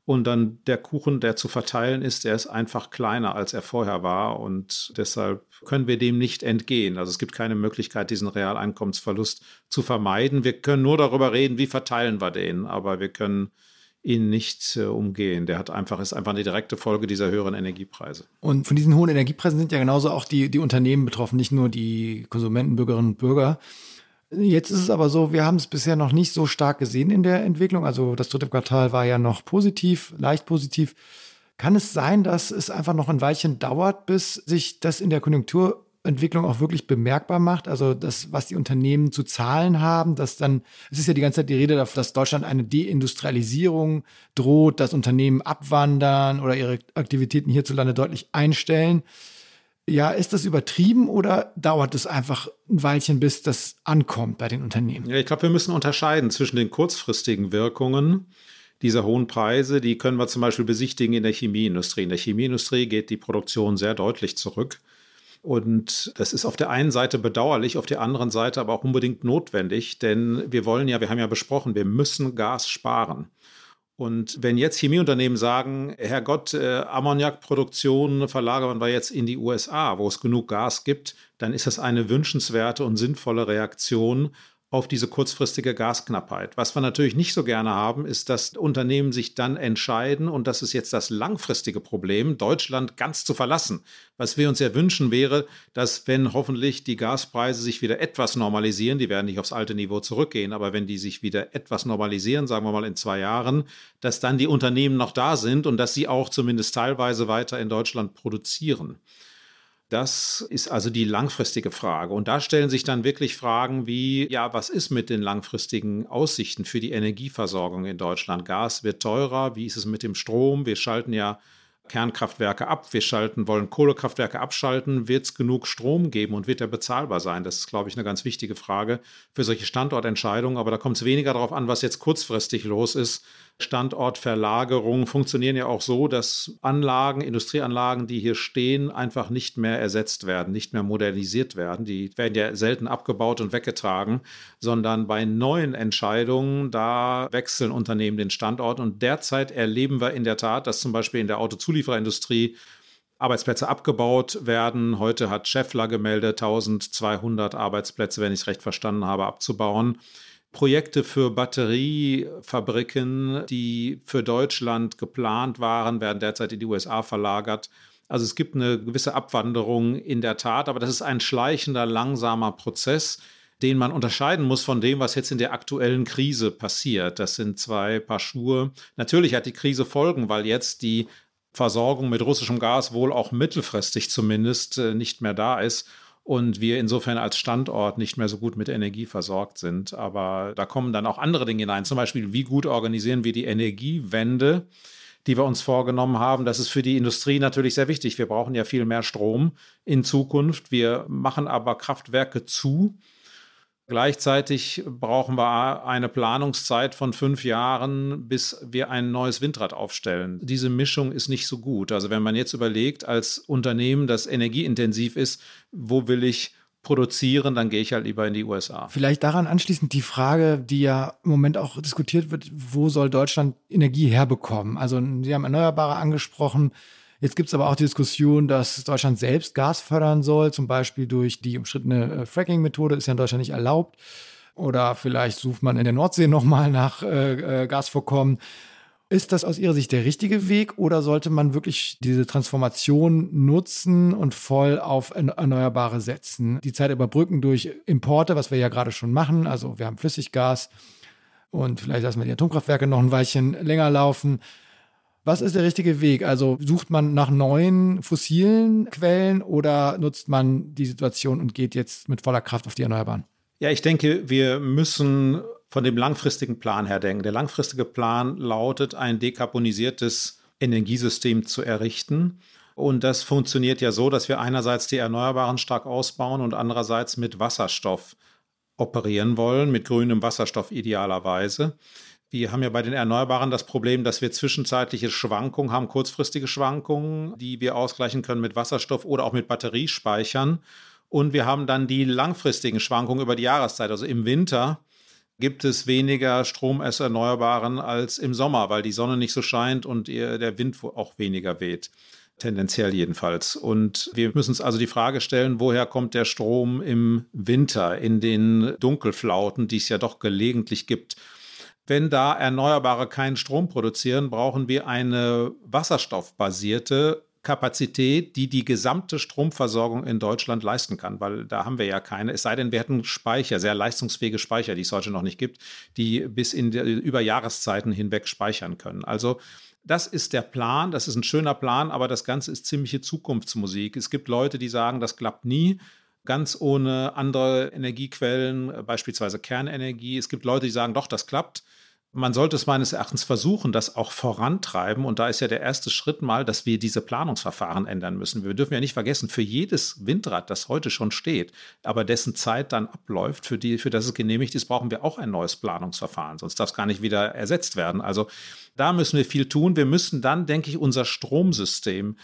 [SPEAKER 4] und dann der Kuchen, der zu verteilen ist, der ist einfach kleiner, als er vorher war und deshalb können wir dem nicht entgehen. Also es gibt keine Möglichkeit, diesen Realeinkommensverlust zu vermeiden. Wir können nur darüber reden, wie verteilen wir den, aber wir können ihn nicht äh, umgehen. Der hat einfach, ist einfach eine direkte Folge dieser höheren Energiepreise.
[SPEAKER 2] Und von diesen hohen Energiepreisen sind ja genauso auch die, die Unternehmen betroffen, nicht nur die Konsumenten, Bürgerinnen und Bürger. Jetzt ist es aber so, wir haben es bisher noch nicht so stark gesehen in der Entwicklung. Also das dritte Quartal war ja noch positiv, leicht positiv. Kann es sein, dass es einfach noch ein Weilchen dauert, bis sich das in der Konjunktur Entwicklung auch wirklich bemerkbar macht. Also das, was die Unternehmen zu zahlen haben, dass dann, es ist ja die ganze Zeit die Rede davon, dass Deutschland eine Deindustrialisierung droht, dass Unternehmen abwandern oder ihre Aktivitäten hierzulande deutlich einstellen. Ja, ist das übertrieben oder dauert es einfach ein Weilchen, bis das ankommt bei den Unternehmen?
[SPEAKER 4] Ja, ich glaube, wir müssen unterscheiden zwischen den kurzfristigen Wirkungen dieser hohen Preise. Die können wir zum Beispiel besichtigen in der Chemieindustrie. In der Chemieindustrie geht die Produktion sehr deutlich zurück. Und das ist auf der einen Seite bedauerlich, auf der anderen Seite aber auch unbedingt notwendig, denn wir wollen ja, wir haben ja besprochen, wir müssen Gas sparen. Und wenn jetzt Chemieunternehmen sagen, Herrgott, äh, Ammoniakproduktion verlagern wir jetzt in die USA, wo es genug Gas gibt, dann ist das eine wünschenswerte und sinnvolle Reaktion auf diese kurzfristige Gasknappheit. Was wir natürlich nicht so gerne haben, ist, dass Unternehmen sich dann entscheiden, und das ist jetzt das langfristige Problem, Deutschland ganz zu verlassen. Was wir uns ja wünschen wäre, dass wenn hoffentlich die Gaspreise sich wieder etwas normalisieren, die werden nicht aufs alte Niveau zurückgehen, aber wenn die sich wieder etwas normalisieren, sagen wir mal in zwei Jahren, dass dann die Unternehmen noch da sind und dass sie auch zumindest teilweise weiter in Deutschland produzieren. Das ist also die langfristige Frage. Und da stellen sich dann wirklich Fragen wie, ja, was ist mit den langfristigen Aussichten für die Energieversorgung in Deutschland? Gas wird teurer. Wie ist es mit dem Strom? Wir schalten ja Kernkraftwerke ab, wir schalten, wollen Kohlekraftwerke abschalten, wird es genug Strom geben und wird er bezahlbar sein? Das ist, glaube ich, eine ganz wichtige Frage für solche Standortentscheidungen. Aber da kommt es weniger darauf an, was jetzt kurzfristig los ist, Standortverlagerungen funktionieren ja auch so, dass Anlagen, Industrieanlagen, die hier stehen, einfach nicht mehr ersetzt werden, nicht mehr modernisiert werden. Die werden ja selten abgebaut und weggetragen, sondern bei neuen Entscheidungen, da wechseln Unternehmen den Standort. Und derzeit erleben wir in der Tat, dass zum Beispiel in der Autozulieferindustrie Arbeitsplätze abgebaut werden. Heute hat Scheffler gemeldet, 1200 Arbeitsplätze, wenn ich es recht verstanden habe, abzubauen. Projekte für Batteriefabriken, die für Deutschland geplant waren, werden derzeit in die USA verlagert. Also es gibt eine gewisse Abwanderung in der Tat, aber das ist ein schleichender, langsamer Prozess, den man unterscheiden muss von dem, was jetzt in der aktuellen Krise passiert. Das sind zwei Paar Schuhe. Natürlich hat die Krise Folgen, weil jetzt die Versorgung mit russischem Gas wohl auch mittelfristig zumindest äh, nicht mehr da ist und wir insofern als Standort nicht mehr so gut mit Energie versorgt sind. Aber da kommen dann auch andere Dinge hinein, zum Beispiel, wie gut organisieren wir die Energiewende, die wir uns vorgenommen haben. Das ist für die Industrie natürlich sehr wichtig. Wir brauchen ja viel mehr Strom in Zukunft. Wir machen aber Kraftwerke zu Gleichzeitig brauchen wir eine Planungszeit von fünf Jahren, bis wir ein neues Windrad aufstellen. Diese Mischung ist nicht so gut. Also wenn man jetzt überlegt, als Unternehmen, das energieintensiv ist, wo will ich produzieren, dann gehe ich halt lieber in die USA.
[SPEAKER 2] Vielleicht daran anschließend die Frage, die ja im Moment auch diskutiert wird, wo soll Deutschland Energie herbekommen? Also Sie haben Erneuerbare angesprochen. Jetzt gibt es aber auch die Diskussion, dass Deutschland selbst Gas fördern soll, zum Beispiel durch die umstrittene äh, Fracking-Methode, ist ja in Deutschland nicht erlaubt. Oder vielleicht sucht man in der Nordsee nochmal nach äh, äh, Gasvorkommen. Ist das aus Ihrer Sicht der richtige Weg oder sollte man wirklich diese Transformation nutzen und voll auf Erneuerbare setzen? Die Zeit überbrücken durch Importe, was wir ja gerade schon machen. Also wir haben Flüssiggas und vielleicht lassen wir die Atomkraftwerke noch ein Weilchen länger laufen. Was ist der richtige Weg? Also sucht man nach neuen fossilen Quellen oder nutzt man die Situation und geht jetzt mit voller Kraft auf die Erneuerbaren?
[SPEAKER 4] Ja, ich denke, wir müssen von dem langfristigen Plan her denken. Der langfristige Plan lautet, ein dekarbonisiertes Energiesystem zu errichten. Und das funktioniert ja so, dass wir einerseits die Erneuerbaren stark ausbauen und andererseits mit Wasserstoff operieren wollen, mit grünem Wasserstoff idealerweise. Wir haben ja bei den Erneuerbaren das Problem, dass wir zwischenzeitliche Schwankungen haben, kurzfristige Schwankungen, die wir ausgleichen können mit Wasserstoff oder auch mit Batteriespeichern. Und wir haben dann die langfristigen Schwankungen über die Jahreszeit. Also im Winter gibt es weniger Strom aus Erneuerbaren als im Sommer, weil die Sonne nicht so scheint und der Wind auch weniger weht. Tendenziell jedenfalls. Und wir müssen uns also die Frage stellen, woher kommt der Strom im Winter in den Dunkelflauten, die es ja doch gelegentlich gibt. Wenn da Erneuerbare keinen Strom produzieren, brauchen wir eine wasserstoffbasierte Kapazität, die die gesamte Stromversorgung in Deutschland leisten kann, weil da haben wir ja keine. Es sei denn, wir hätten Speicher, sehr leistungsfähige Speicher, die es heute noch nicht gibt, die bis in die, über Jahreszeiten hinweg speichern können. Also das ist der Plan, das ist ein schöner Plan, aber das Ganze ist ziemliche Zukunftsmusik. Es gibt Leute, die sagen, das klappt nie ganz ohne andere Energiequellen, beispielsweise Kernenergie. Es gibt Leute, die sagen, doch, das klappt. Man sollte es meines Erachtens versuchen, das auch vorantreiben. Und da ist ja der erste Schritt mal, dass wir diese Planungsverfahren ändern müssen. Wir dürfen ja nicht vergessen, für jedes Windrad, das heute schon steht, aber dessen Zeit dann abläuft, für, die, für das es genehmigt ist, brauchen wir auch ein neues Planungsverfahren. Sonst darf es gar nicht wieder ersetzt werden. Also da müssen wir viel tun. Wir müssen dann, denke ich, unser Stromsystem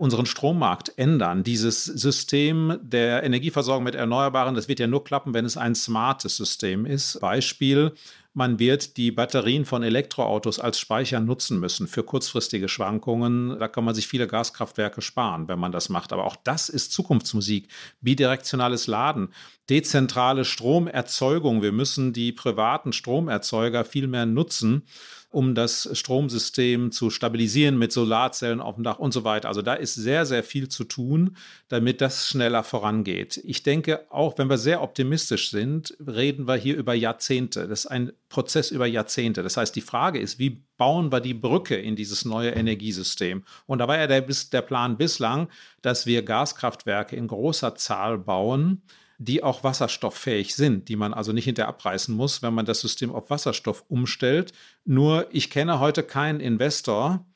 [SPEAKER 4] unseren Strommarkt ändern. Dieses System der Energieversorgung mit Erneuerbaren, das wird ja nur klappen, wenn es ein smartes System ist. Beispiel, man wird die Batterien von Elektroautos als Speicher nutzen müssen für kurzfristige Schwankungen. Da kann man sich viele Gaskraftwerke sparen, wenn man das macht. Aber auch das ist Zukunftsmusik. Bidirektionales Laden, dezentrale Stromerzeugung. Wir müssen die privaten Stromerzeuger viel mehr nutzen um das Stromsystem zu stabilisieren mit Solarzellen auf dem Dach und so weiter. Also da ist sehr, sehr viel zu tun, damit das schneller vorangeht. Ich denke, auch wenn wir sehr optimistisch sind, reden wir hier über Jahrzehnte. Das ist ein Prozess über Jahrzehnte. Das heißt, die Frage ist, wie bauen wir die Brücke in dieses neue Energiesystem? Und da war ja der, der Plan bislang, dass wir Gaskraftwerke in großer Zahl bauen, die auch wasserstofffähig sind, die man also nicht hinterher abreißen muss, wenn man das System auf Wasserstoff umstellt. Nur ich kenne heute keinen Investor,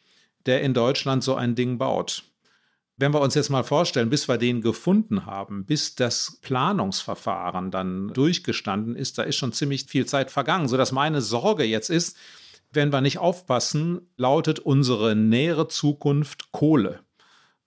[SPEAKER 4] der in Deutschland so ein Ding baut. Wenn wir uns jetzt mal vorstellen, bis wir den gefunden haben, bis das Planungsverfahren dann durchgestanden ist, da ist schon ziemlich viel Zeit vergangen, sodass meine Sorge jetzt ist, wenn wir nicht aufpassen, lautet unsere nähere Zukunft Kohle.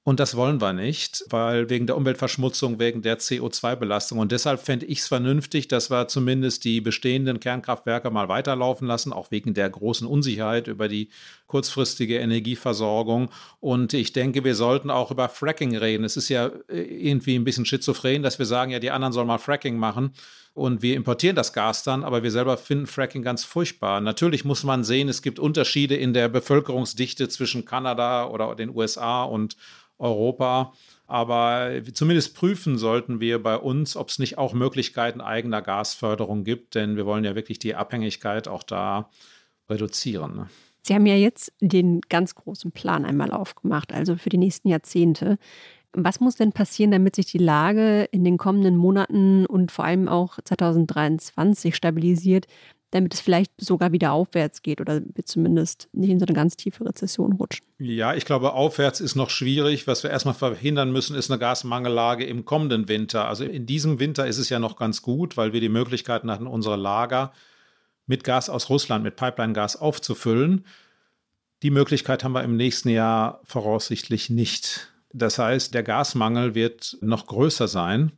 [SPEAKER 4] Und das wollen wir nicht, weil wegen der Umweltverschmutzung, wegen der CO2-Belastung. Und deshalb fände ich es vernünftig, dass wir zumindest die bestehenden Kernkraftwerke mal weiterlaufen lassen, auch wegen der großen Unsicherheit über die kurzfristige Energieversorgung. Und ich denke, wir sollten auch über Fracking reden. Es ist ja äh, irgendwie ein bisschen schizophren, dass wir sagen, ja, die anderen sollen mal Fracking machen und wir importieren das Gas dann, aber wir selber finden Fracking ganz furchtbar. Natürlich muss man sehen, es gibt Unterschiede in der Bevölkerungsdichte zwischen Kanada oder den USA und Europa. Aber zumindest prüfen sollten wir bei uns, ob es nicht auch Möglichkeiten eigener Gasförderung gibt, denn wir wollen ja wirklich die Abhängigkeit auch da reduzieren. Ne?
[SPEAKER 3] Sie haben ja jetzt den ganz großen Plan einmal aufgemacht, also für die nächsten Jahrzehnte. Was muss denn passieren, damit sich die Lage in den kommenden Monaten und vor allem auch 2023 stabilisiert, damit es vielleicht sogar wieder aufwärts geht oder wir zumindest nicht in so eine ganz tiefe Rezession rutschen?
[SPEAKER 4] Ja, ich glaube, aufwärts ist noch schwierig. Was wir erstmal verhindern müssen, ist eine Gasmangellage im kommenden Winter. Also in diesem Winter ist es ja noch ganz gut, weil wir die Möglichkeiten hatten, unsere Lager mit Gas aus Russland, mit Pipeline-Gas aufzufüllen. Die Möglichkeit haben wir im nächsten Jahr voraussichtlich nicht. Das heißt, der Gasmangel wird noch größer sein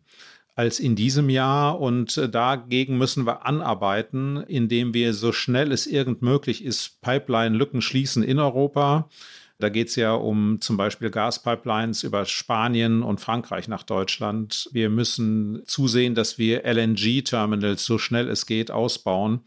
[SPEAKER 4] als in diesem Jahr und äh, dagegen müssen wir anarbeiten, indem wir so schnell es irgend möglich ist, Pipeline-Lücken schließen in Europa. Da geht es ja um zum Beispiel Gaspipelines über Spanien und Frankreich nach Deutschland. Wir müssen zusehen, dass wir LNG-Terminals so schnell es geht ausbauen.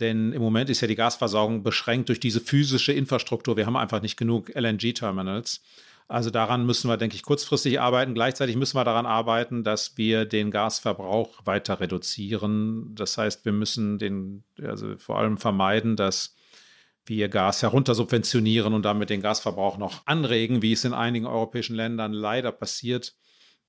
[SPEAKER 4] Denn im Moment ist ja die Gasversorgung beschränkt durch diese physische Infrastruktur. Wir haben einfach nicht genug LNG-Terminals. Also daran müssen wir, denke ich, kurzfristig arbeiten. Gleichzeitig müssen wir daran arbeiten, dass wir den Gasverbrauch weiter reduzieren. Das heißt, wir müssen den, also vor allem vermeiden, dass wir Gas heruntersubventionieren und damit den Gasverbrauch noch anregen, wie es in einigen europäischen Ländern leider passiert.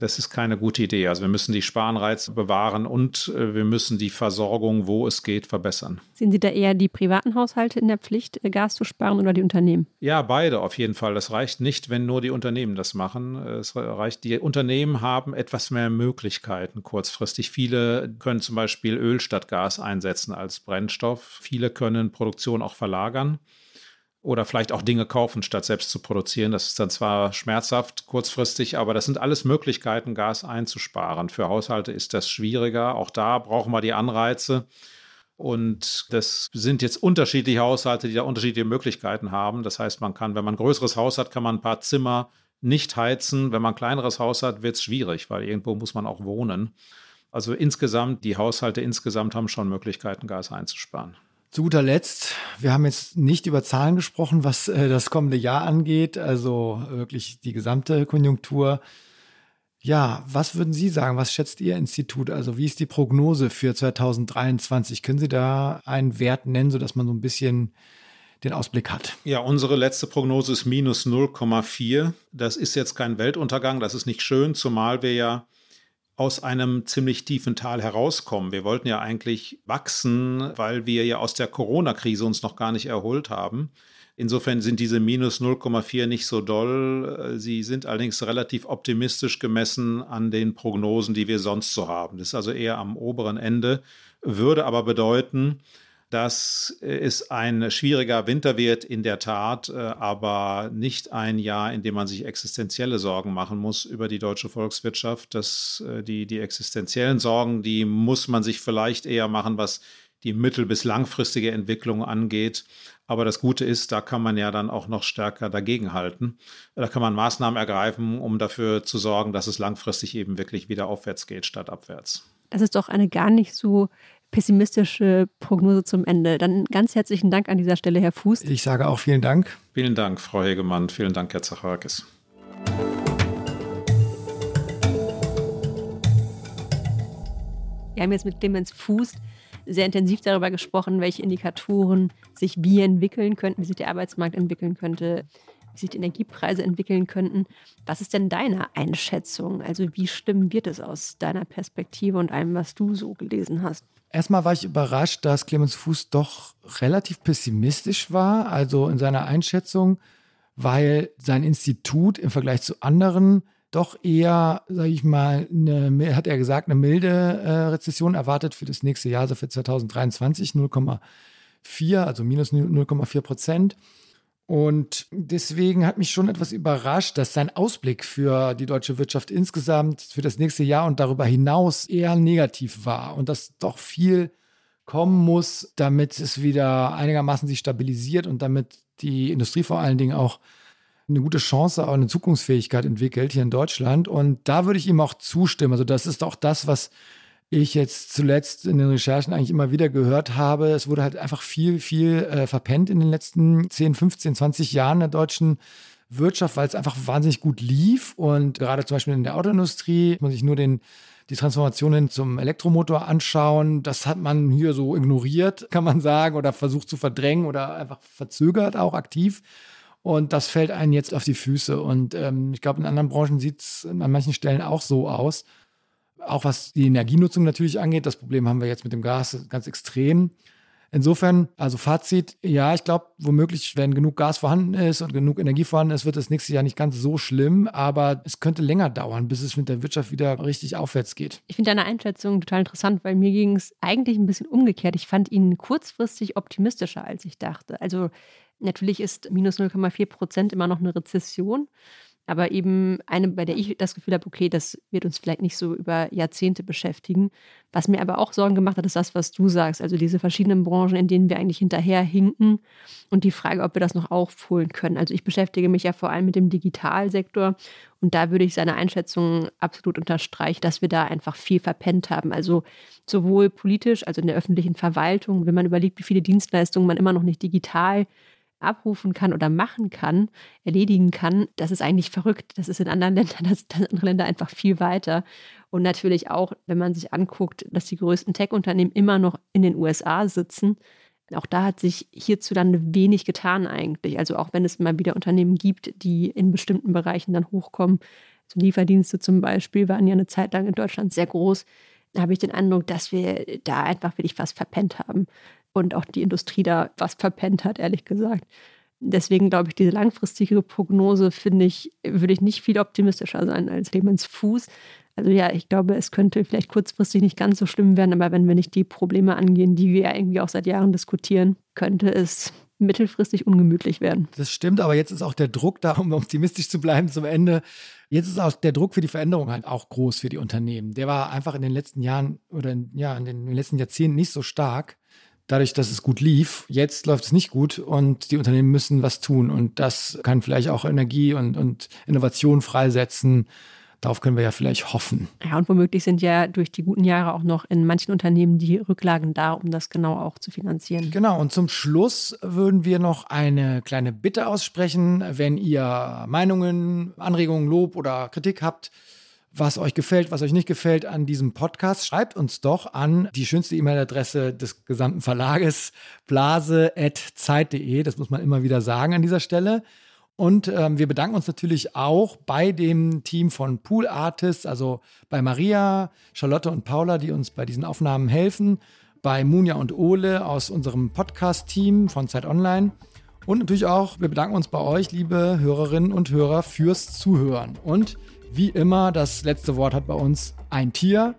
[SPEAKER 4] Das ist keine gute Idee. Also wir müssen die Sparenreize bewahren und äh, wir müssen die Versorgung, wo es geht, verbessern.
[SPEAKER 3] Sehen Sie da eher die privaten Haushalte in der Pflicht, äh, Gas zu sparen oder die Unternehmen?
[SPEAKER 4] Ja, beide auf jeden Fall. Das reicht nicht, wenn nur die Unternehmen das machen. Es reicht, die Unternehmen haben etwas mehr Möglichkeiten kurzfristig. Viele können zum Beispiel Öl statt Gas einsetzen als Brennstoff. Viele können Produktion auch verlagern oder vielleicht auch Dinge kaufen, statt selbst zu produzieren. Das ist dann zwar schmerzhaft kurzfristig, aber das sind alles Möglichkeiten, Gas einzusparen. Für Haushalte ist das schwieriger. Auch da brauchen wir die Anreize. Und das sind jetzt unterschiedliche Haushalte, die da unterschiedliche Möglichkeiten haben. Das heißt, man kann, wenn man ein größeres Haus hat, kann man ein paar Zimmer nicht heizen. Wenn man ein kleineres Haus hat, wird es schwierig, weil irgendwo muss man auch wohnen. Also insgesamt, die Haushalte insgesamt haben schon Möglichkeiten, Gas einzusparen.
[SPEAKER 2] Zu guter Letzt, wir haben jetzt nicht über Zahlen gesprochen, was äh, das kommende Jahr angeht, also wirklich die gesamte Konjunktur. Ja, was würden Sie sagen? Was schätzt Ihr Institut? Also wie ist die Prognose für 2023? Können Sie da einen Wert nennen, sodass man so ein bisschen den Ausblick hat?
[SPEAKER 4] Ja, unsere letzte Prognose ist minus 0,4. Das ist jetzt kein Weltuntergang, das ist nicht schön, zumal wir ja aus einem ziemlich tiefen Tal herauskommen. Wir wollten ja eigentlich wachsen, weil wir ja aus der Corona-Krise uns noch gar nicht erholt haben. Insofern sind diese minus 0,4 nicht so doll. Sie sind allerdings relativ optimistisch gemessen an den Prognosen, die wir sonst so haben. Das ist also eher am oberen Ende, würde aber bedeuten, dass es ein schwieriger Winter wird, in der Tat, äh, aber nicht ein Jahr, in dem man sich existenzielle Sorgen machen muss über die deutsche Volkswirtschaft. Das, äh, die, die existenziellen Sorgen, die muss man sich vielleicht eher machen, was die mittel- bis langfristige Entwicklung angeht. Aber das Gute ist, da kann man ja dann auch noch stärker dagegenhalten. Da kann man Maßnahmen ergreifen, um dafür zu sorgen, dass es langfristig eben wirklich wieder aufwärts geht statt abwärts.
[SPEAKER 3] Das ist doch eine gar nicht so pessimistische Prognose zum Ende. Dann ganz herzlichen Dank an dieser Stelle, Herr Fuß.
[SPEAKER 2] Ich sage auch vielen Dank.
[SPEAKER 4] Vielen Dank, Frau Hegemann. Vielen Dank, Herr Zacharakis.
[SPEAKER 3] Wir haben jetzt mit Clemens Fuß sehr intensiv darüber gesprochen, welche Indikatoren sich wie entwickeln könnten, wie sich der Arbeitsmarkt entwickeln könnte, wie sich die Energiepreise entwickeln könnten. Was ist denn deine Einschätzung? Also wie schlimm wird es aus deiner Perspektive und allem, was du so gelesen hast?
[SPEAKER 2] Erstmal war ich überrascht, dass Clemens Fuß doch relativ pessimistisch war, also in seiner Einschätzung, weil sein Institut im Vergleich zu anderen doch eher, sage ich mal, eine, hat er gesagt, eine milde äh, Rezession erwartet für das nächste Jahr, also für 2023 0,4, also minus 0,4 Prozent. Und deswegen hat mich schon etwas überrascht, dass sein Ausblick für die deutsche Wirtschaft insgesamt für das nächste Jahr und darüber hinaus eher negativ war und dass doch viel kommen muss, damit es wieder einigermaßen sich stabilisiert und damit die Industrie vor allen Dingen auch eine gute Chance, auch eine Zukunftsfähigkeit entwickelt hier in Deutschland. Und da würde ich ihm auch zustimmen. Also das ist auch das, was ich jetzt zuletzt in den Recherchen eigentlich immer wieder gehört habe, es wurde halt einfach viel, viel äh, verpennt in den letzten 10, 15, 20 Jahren der deutschen Wirtschaft, weil es einfach wahnsinnig gut lief. Und gerade zum Beispiel in der Autoindustrie, muss man sich nur den, die Transformationen zum Elektromotor anschauen. Das hat man hier so ignoriert, kann man sagen, oder versucht zu verdrängen oder einfach verzögert auch aktiv. Und das fällt einen jetzt auf die Füße. Und ähm, ich glaube, in anderen Branchen sieht es an manchen Stellen auch so aus. Auch was die Energienutzung natürlich angeht. Das Problem haben wir jetzt mit dem Gas ganz extrem. Insofern, also Fazit, ja, ich glaube, womöglich, wenn genug Gas vorhanden ist und genug Energie vorhanden ist, wird das nächste Jahr nicht ganz so schlimm, aber es könnte länger dauern, bis es mit der Wirtschaft wieder richtig aufwärts geht.
[SPEAKER 3] Ich finde deine Einschätzung total interessant, weil mir ging es eigentlich ein bisschen umgekehrt. Ich fand ihn kurzfristig optimistischer, als ich dachte. Also natürlich ist minus 0,4 Prozent immer noch eine Rezession aber eben eine, bei der ich das Gefühl habe, okay, das wird uns vielleicht nicht so über Jahrzehnte beschäftigen. Was mir aber auch Sorgen gemacht hat, ist das, was du sagst, also diese verschiedenen Branchen, in denen wir eigentlich hinterher hinken und die Frage, ob wir das noch aufholen können. Also ich beschäftige mich ja vor allem mit dem Digitalsektor und da würde ich seine Einschätzung absolut unterstreichen, dass wir da einfach viel verpennt haben. Also sowohl politisch, also in der öffentlichen Verwaltung, wenn man überlegt, wie viele Dienstleistungen man immer noch nicht digital abrufen kann oder machen kann, erledigen kann, das ist eigentlich verrückt. Das ist in anderen Ländern, das sind andere Länder einfach viel weiter. Und natürlich auch, wenn man sich anguckt, dass die größten Tech-Unternehmen immer noch in den USA sitzen, auch da hat sich hierzulande wenig getan eigentlich. Also auch wenn es mal wieder Unternehmen gibt, die in bestimmten Bereichen dann hochkommen. So Lieferdienste zum Beispiel waren ja eine Zeit lang in Deutschland sehr groß. Da habe ich den Eindruck, dass wir da einfach wirklich fast verpennt haben und auch die Industrie da was verpennt hat, ehrlich gesagt. Deswegen glaube ich, diese langfristige Prognose finde ich, würde ich nicht viel optimistischer sein als Clemens Fuß. Also ja, ich glaube, es könnte vielleicht kurzfristig nicht ganz so schlimm werden, aber wenn wir nicht die Probleme angehen, die wir irgendwie auch seit Jahren diskutieren, könnte es mittelfristig ungemütlich werden.
[SPEAKER 2] Das stimmt, aber jetzt ist auch der Druck da, um optimistisch zu bleiben zum Ende. Jetzt ist auch der Druck für die Veränderung halt auch groß für die Unternehmen. Der war einfach in den letzten Jahren oder ja, in den letzten Jahrzehnten nicht so stark dadurch, dass es gut lief. Jetzt läuft es nicht gut und die Unternehmen müssen was tun. Und das kann vielleicht auch Energie und, und Innovation freisetzen. Darauf können wir ja vielleicht hoffen.
[SPEAKER 3] Ja, und womöglich sind ja durch die guten Jahre auch noch in manchen Unternehmen die Rücklagen da, um das genau auch zu finanzieren.
[SPEAKER 2] Genau, und zum Schluss würden wir noch eine kleine Bitte aussprechen. Wenn ihr Meinungen, Anregungen, Lob oder Kritik habt, was euch gefällt, was euch nicht gefällt an diesem Podcast, schreibt uns doch an die schönste E-Mail-Adresse des gesamten Verlages, blase.zeit.de. Das muss man immer wieder sagen an dieser Stelle. Und ähm, wir bedanken uns natürlich auch bei dem Team von Pool Artists, also bei Maria, Charlotte und Paula, die uns bei diesen Aufnahmen helfen, bei Munja und Ole aus unserem Podcast-Team von Zeit Online. Und natürlich auch, wir bedanken uns bei euch, liebe Hörerinnen und Hörer, fürs Zuhören. Und wie immer, das letzte Wort hat bei uns ein Tier.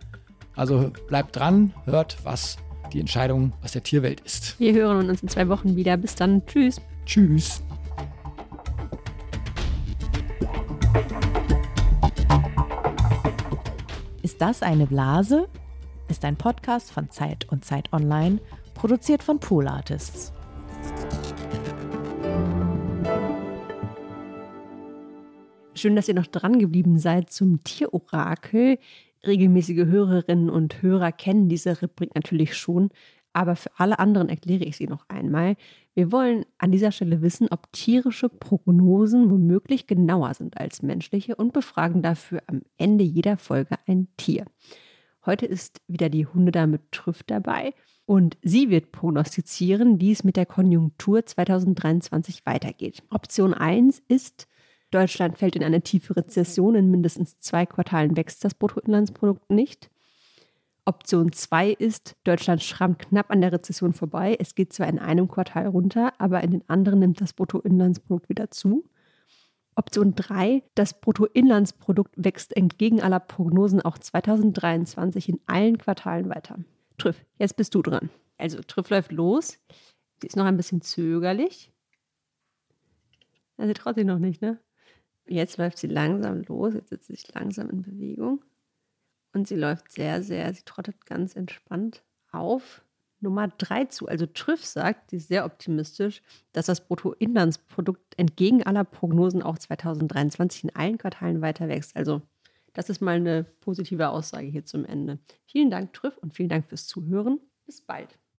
[SPEAKER 2] Also bleibt dran, hört, was die Entscheidung aus der Tierwelt ist.
[SPEAKER 3] Wir hören uns in zwei Wochen wieder. Bis dann. Tschüss.
[SPEAKER 2] Tschüss.
[SPEAKER 1] Ist das eine Blase? Ist ein Podcast von Zeit und Zeit Online, produziert von Pool Artists.
[SPEAKER 3] Schön, dass ihr noch dran geblieben seid zum Tierorakel. Regelmäßige Hörerinnen und Hörer kennen diese Rubrik natürlich schon, aber für alle anderen erkläre ich sie noch einmal. Wir wollen an dieser Stelle wissen, ob tierische Prognosen womöglich genauer sind als menschliche und befragen dafür am Ende jeder Folge ein Tier. Heute ist wieder die Hundedame Trüff dabei und sie wird prognostizieren, wie es mit der Konjunktur 2023 weitergeht. Option 1 ist Deutschland fällt in eine tiefe Rezession. In mindestens zwei Quartalen wächst das Bruttoinlandsprodukt nicht. Option 2 ist, Deutschland schrammt knapp an der Rezession vorbei. Es geht zwar in einem Quartal runter, aber in den anderen nimmt das Bruttoinlandsprodukt wieder zu. Option 3, das Bruttoinlandsprodukt wächst entgegen aller Prognosen auch 2023 in allen Quartalen weiter. Trüff, jetzt bist du dran. Also Trüff läuft los. Sie ist noch ein bisschen zögerlich. Also traut sich noch nicht, ne? Jetzt läuft sie langsam los, jetzt sitzt sie sich langsam in Bewegung. Und sie läuft sehr, sehr, sie trottet ganz entspannt auf Nummer 3 zu. Also Trüff sagt, sie ist sehr optimistisch, dass das Bruttoinlandsprodukt entgegen aller Prognosen auch 2023 in allen Quartalen weiter wächst. Also das ist mal eine positive Aussage hier zum Ende. Vielen Dank, Trüff, und vielen Dank fürs Zuhören. Bis bald.